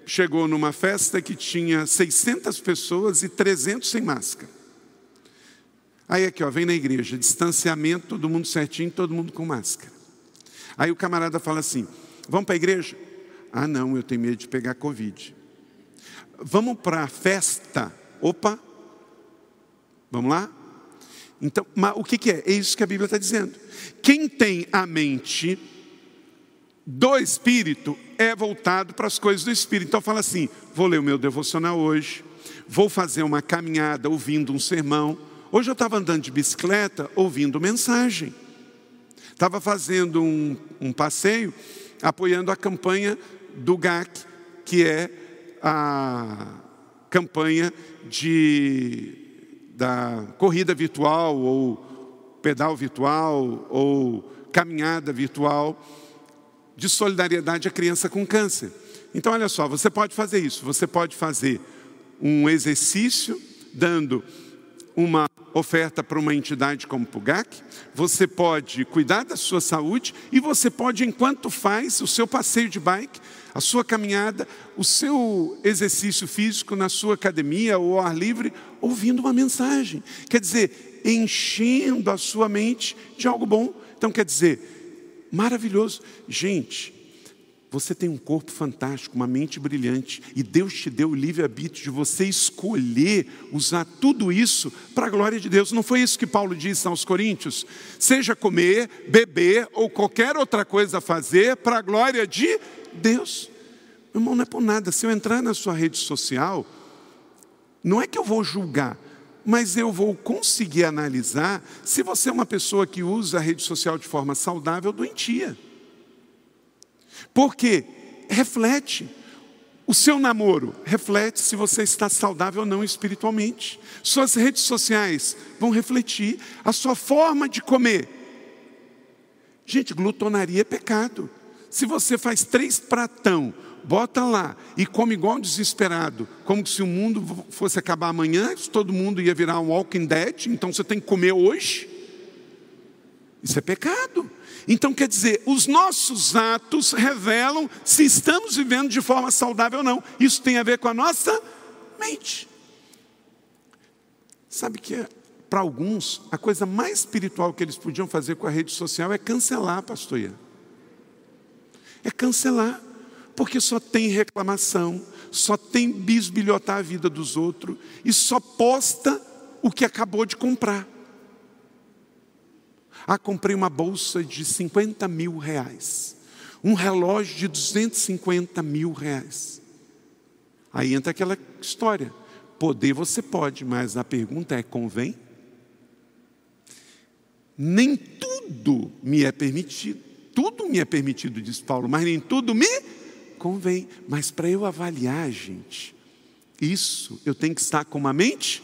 chegou numa festa que tinha 600 pessoas e 300 sem máscara. Aí aqui, ó, vem na igreja, distanciamento, todo mundo certinho, todo mundo com máscara. Aí o camarada fala assim: vamos para a igreja? Ah, não, eu tenho medo de pegar Covid. Vamos para a festa? Opa, vamos lá? Então, o que, que é? É isso que a Bíblia está dizendo. Quem tem a mente do Espírito é voltado para as coisas do Espírito. Então fala assim: vou ler o meu devocional hoje, vou fazer uma caminhada ouvindo um sermão. Hoje eu estava andando de bicicleta ouvindo mensagem. Estava fazendo um, um passeio apoiando a campanha do GAC, que é a campanha de, da corrida virtual ou pedal virtual ou caminhada virtual de solidariedade à criança com câncer. Então, olha só, você pode fazer isso. Você pode fazer um exercício dando uma oferta para uma entidade como o PUGAC, você pode cuidar da sua saúde e você pode, enquanto faz o seu passeio de bike, a sua caminhada, o seu exercício físico na sua academia ou ao ar livre, ouvindo uma mensagem. Quer dizer, enchendo a sua mente de algo bom. Então, quer dizer, maravilhoso. Gente, você tem um corpo fantástico, uma mente brilhante, e Deus te deu o livre-arbítrio de você escolher usar tudo isso para a glória de Deus. Não foi isso que Paulo disse aos Coríntios? Seja comer, beber ou qualquer outra coisa a fazer para a glória de Deus. Meu irmão, não é por nada. Se eu entrar na sua rede social, não é que eu vou julgar, mas eu vou conseguir analisar se você é uma pessoa que usa a rede social de forma saudável ou doentia. Porque reflete. O seu namoro reflete se você está saudável ou não espiritualmente. Suas redes sociais vão refletir a sua forma de comer. Gente, glutonaria é pecado. Se você faz três pratão bota lá e come igual desesperado, como se o mundo fosse acabar amanhã, todo mundo ia virar um walking dead, então você tem que comer hoje. Isso é pecado. Então quer dizer, os nossos atos revelam se estamos vivendo de forma saudável ou não. Isso tem a ver com a nossa mente. Sabe que para alguns a coisa mais espiritual que eles podiam fazer com a rede social é cancelar, pastor. É cancelar porque só tem reclamação, só tem bisbilhotar a vida dos outros e só posta o que acabou de comprar. Ah, comprei uma bolsa de 50 mil reais, um relógio de 250 mil reais. Aí entra aquela história: poder você pode, mas a pergunta é: convém? Nem tudo me é permitido, tudo me é permitido, diz Paulo, mas nem tudo me Convém, mas para eu avaliar, gente, isso eu tenho que estar com uma mente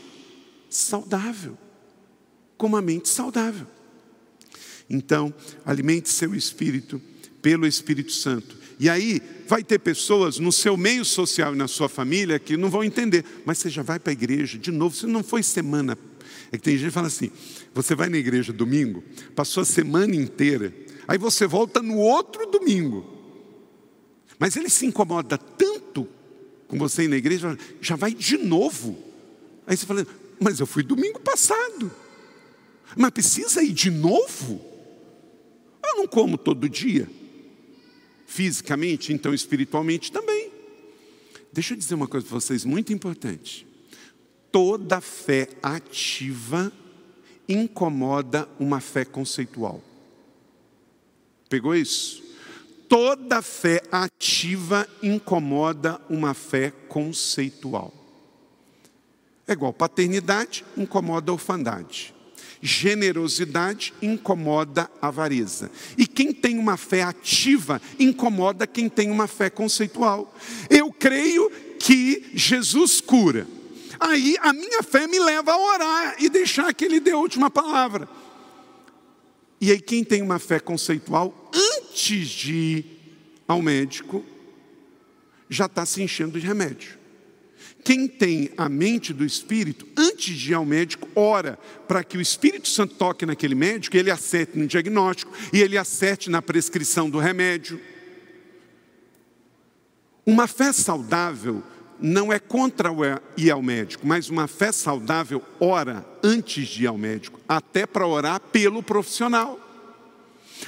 saudável. Com uma mente saudável. Então, alimente seu espírito pelo Espírito Santo. E aí, vai ter pessoas no seu meio social e na sua família que não vão entender. Mas você já vai para a igreja de novo, você não foi semana. É que tem gente que fala assim: você vai na igreja domingo, passou a semana inteira Aí você volta no outro domingo. Mas ele se incomoda tanto com você ir na igreja, já vai de novo. Aí você fala, mas eu fui domingo passado. Mas precisa ir de novo? Não como todo dia. Fisicamente, então espiritualmente também. Deixa eu dizer uma coisa para vocês muito importante. Toda fé ativa incomoda uma fé conceitual. Pegou isso? Toda fé ativa incomoda uma fé conceitual. É igual paternidade incomoda a orfandade. Generosidade incomoda avareza. E quem tem uma fé ativa incomoda quem tem uma fé conceitual. Eu creio que Jesus cura. Aí a minha fé me leva a orar e deixar que Ele dê a última palavra. E aí, quem tem uma fé conceitual, antes de ir ao médico, já está se enchendo de remédio. Quem tem a mente do Espírito, antes de ir ao médico, ora para que o Espírito Santo toque naquele médico, ele acerte no diagnóstico e ele acerte na prescrição do remédio. Uma fé saudável não é contra ir ao médico, mas uma fé saudável ora antes de ir ao médico, até para orar pelo profissional.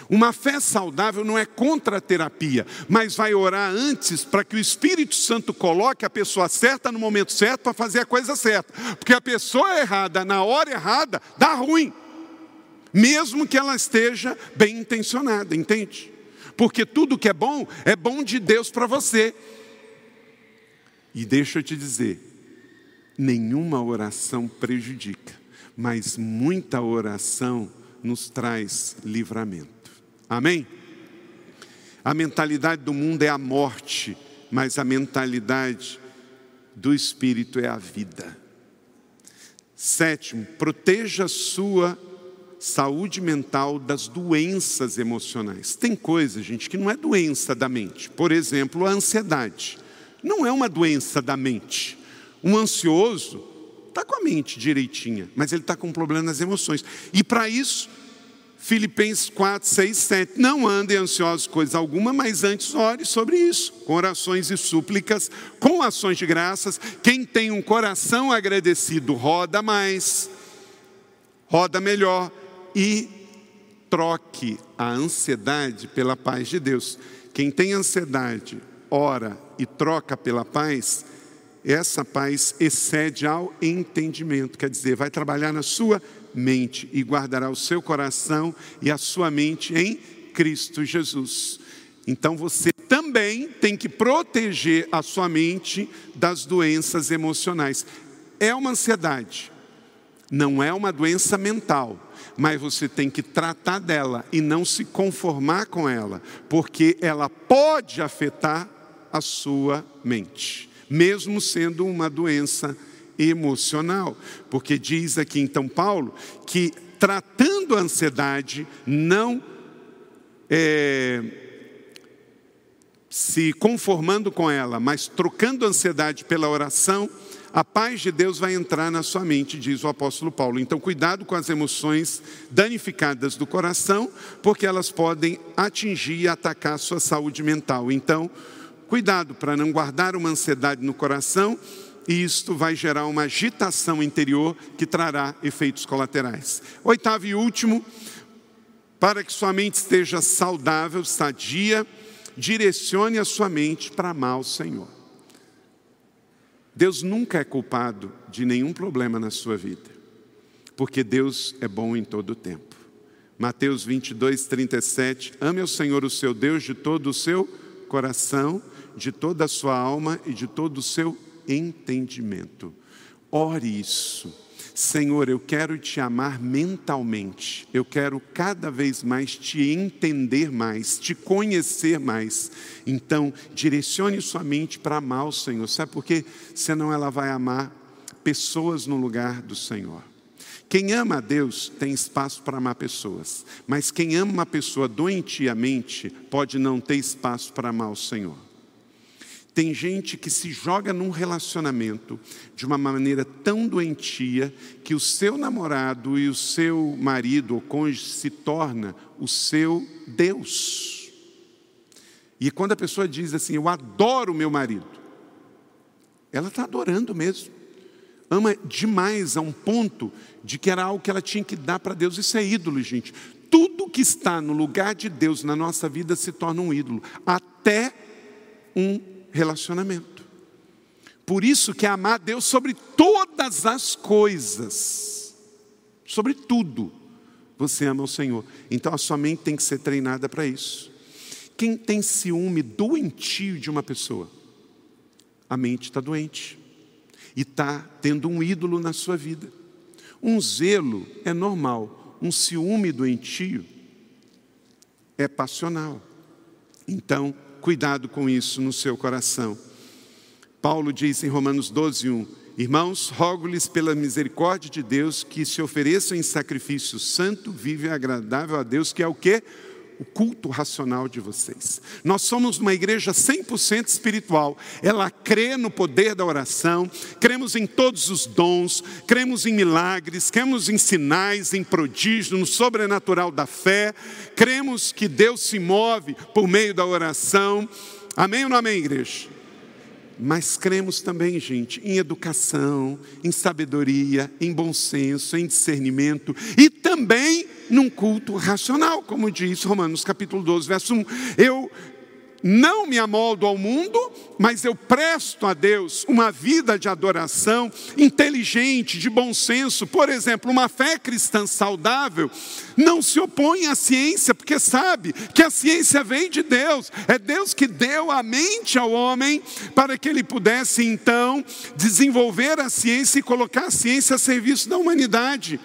Uma fé saudável não é contra a terapia, mas vai orar antes para que o Espírito Santo coloque a pessoa certa no momento certo para fazer a coisa certa. Porque a pessoa errada na hora errada dá ruim, mesmo que ela esteja bem intencionada, entende? Porque tudo que é bom é bom de Deus para você. E deixa eu te dizer, nenhuma oração prejudica, mas muita oração nos traz livramento. Amém? A mentalidade do mundo é a morte, mas a mentalidade do espírito é a vida. Sétimo, proteja a sua saúde mental das doenças emocionais. Tem coisa, gente, que não é doença da mente. Por exemplo, a ansiedade não é uma doença da mente. Um ansioso está com a mente direitinha, mas ele está com um problema nas emoções. E para isso, Filipenses 4, 6, 7. Não andem ansiosos coisa alguma, mas antes ore sobre isso, com orações e súplicas, com ações de graças. Quem tem um coração agradecido roda mais, roda melhor e troque a ansiedade pela paz de Deus. Quem tem ansiedade, ora e troca pela paz, essa paz excede ao entendimento, quer dizer, vai trabalhar na sua mente e guardará o seu coração e a sua mente em Cristo Jesus. Então você também tem que proteger a sua mente das doenças emocionais. É uma ansiedade, não é uma doença mental, mas você tem que tratar dela e não se conformar com ela, porque ela pode afetar a sua mente, mesmo sendo uma doença emocional, porque diz aqui então Paulo que tratando a ansiedade, não é, se conformando com ela, mas trocando a ansiedade pela oração, a paz de Deus vai entrar na sua mente, diz o apóstolo Paulo. Então, cuidado com as emoções danificadas do coração, porque elas podem atingir e atacar a sua saúde mental. Então, Cuidado para não guardar uma ansiedade no coração, e isto vai gerar uma agitação interior que trará efeitos colaterais. Oitavo e último, para que sua mente esteja saudável, sadia, direcione a sua mente para amar o Senhor. Deus nunca é culpado de nenhum problema na sua vida, porque Deus é bom em todo o tempo. Mateus 22, 37. Ame o Senhor, o seu Deus, de todo o seu coração, de toda a sua alma e de todo o seu entendimento. Ore isso. Senhor, eu quero te amar mentalmente, eu quero cada vez mais te entender mais, te conhecer mais. Então, direcione sua mente para amar o Senhor, sabe por quê? Senão ela vai amar pessoas no lugar do Senhor. Quem ama a Deus tem espaço para amar pessoas, mas quem ama uma pessoa doentiamente pode não ter espaço para amar o Senhor. Tem gente que se joga num relacionamento de uma maneira tão doentia que o seu namorado e o seu marido ou cônjuge se torna o seu Deus. E quando a pessoa diz assim, eu adoro meu marido, ela está adorando mesmo. Ama demais a um ponto de que era algo que ela tinha que dar para Deus. Isso é ídolo, gente. Tudo que está no lugar de Deus na nossa vida se torna um ídolo, até um relacionamento. Por isso que é amar Deus sobre todas as coisas, sobre tudo, você ama o Senhor. Então a sua mente tem que ser treinada para isso. Quem tem ciúme doentio de uma pessoa, a mente está doente e está tendo um ídolo na sua vida. Um zelo é normal, um ciúme doentio é passional. Então, cuidado com isso no seu coração. Paulo diz em Romanos 12, 1: Irmãos, rogo-lhes pela misericórdia de Deus que se ofereçam em sacrifício santo, vivo e agradável a Deus, que é o que? O culto racional de vocês. Nós somos uma igreja 100% espiritual. Ela crê no poder da oração, cremos em todos os dons, cremos em milagres, cremos em sinais, em prodígios, no sobrenatural da fé. Cremos que Deus se move por meio da oração. Amém ou não amém, igreja? Mas cremos também, gente, em educação, em sabedoria, em bom senso, em discernimento e também num culto racional, como diz Romanos capítulo 12, verso 1. Eu não me amoldo ao mundo, mas eu presto a Deus uma vida de adoração inteligente, de bom senso. Por exemplo, uma fé cristã saudável não se opõe à ciência, porque sabe que a ciência vem de Deus. É Deus que deu a mente ao homem para que ele pudesse então desenvolver a ciência e colocar a ciência a serviço da humanidade.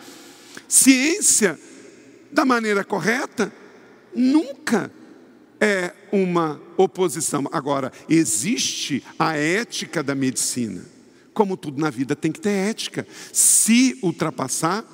Ciência, da maneira correta, nunca é uma oposição. Agora, existe a ética da medicina. Como tudo na vida tem que ter ética. Se ultrapassar,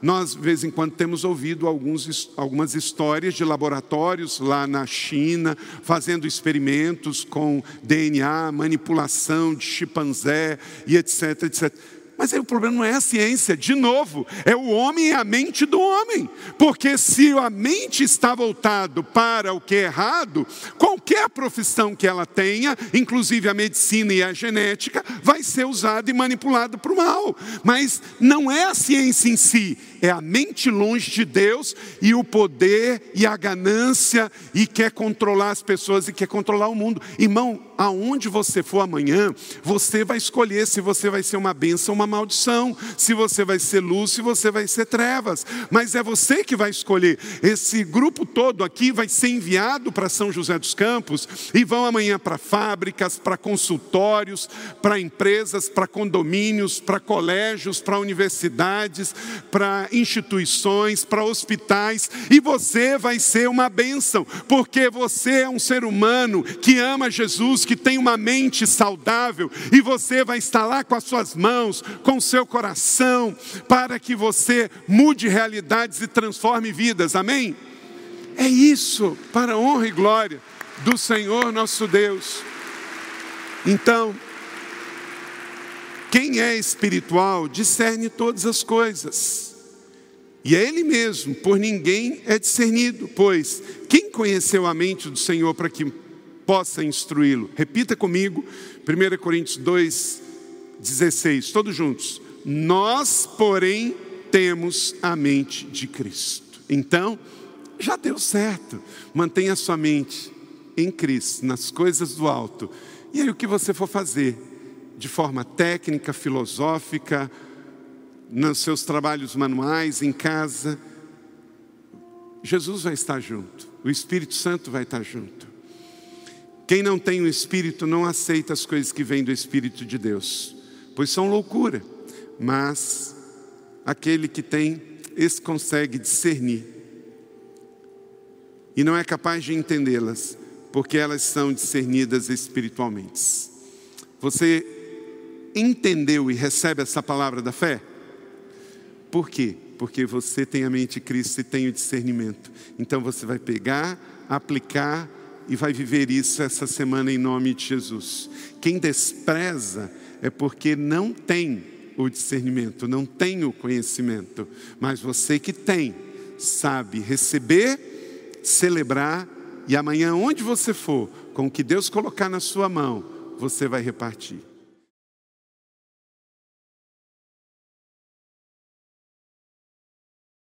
nós, de vez em quando, temos ouvido alguns, algumas histórias de laboratórios lá na China, fazendo experimentos com DNA, manipulação de chimpanzé e etc, etc. Mas aí o problema não é a ciência, de novo, é o homem e a mente do homem. Porque se a mente está voltado para o que é errado, qualquer profissão que ela tenha, inclusive a medicina e a genética, vai ser usada e manipulada para o mal. Mas não é a ciência em si, é a mente longe de Deus e o poder e a ganância e quer controlar as pessoas e quer controlar o mundo. Irmão, aonde você for amanhã, você vai escolher se você vai ser uma bênção ou uma maldição, se você vai ser luz, se você vai ser trevas, mas é você que vai escolher. Esse grupo todo aqui vai ser enviado para São José dos Campos e vão amanhã para fábricas, para consultórios, para empresas, para condomínios, para colégios, para universidades, instituições, para hospitais, e você vai ser uma bênção, porque você é um ser humano que ama Jesus, que tem uma mente saudável, e você vai estar lá com as suas mãos, com o seu coração, para que você mude realidades e transforme vidas, amém? É isso, para a honra e glória do Senhor nosso Deus. Então, quem é espiritual discerne todas as coisas. E é Ele mesmo, por ninguém é discernido, pois quem conheceu a mente do Senhor para que possa instruí-lo. Repita comigo, 1 Coríntios 2, 16, todos juntos. Nós, porém, temos a mente de Cristo. Então, já deu certo. Mantenha a sua mente em Cristo, nas coisas do alto. E aí, o que você for fazer, de forma técnica, filosófica, nos seus trabalhos manuais, em casa, Jesus vai estar junto, o Espírito Santo vai estar junto. Quem não tem o Espírito não aceita as coisas que vêm do Espírito de Deus, pois são loucura, mas aquele que tem, esse consegue discernir e não é capaz de entendê-las, porque elas são discernidas espiritualmente. Você entendeu e recebe essa palavra da fé? Por quê? Porque você tem a mente de Cristo e tem o discernimento. Então você vai pegar, aplicar e vai viver isso essa semana em nome de Jesus. Quem despreza é porque não tem o discernimento, não tem o conhecimento, mas você que tem, sabe receber, celebrar e amanhã, onde você for, com o que Deus colocar na sua mão, você vai repartir.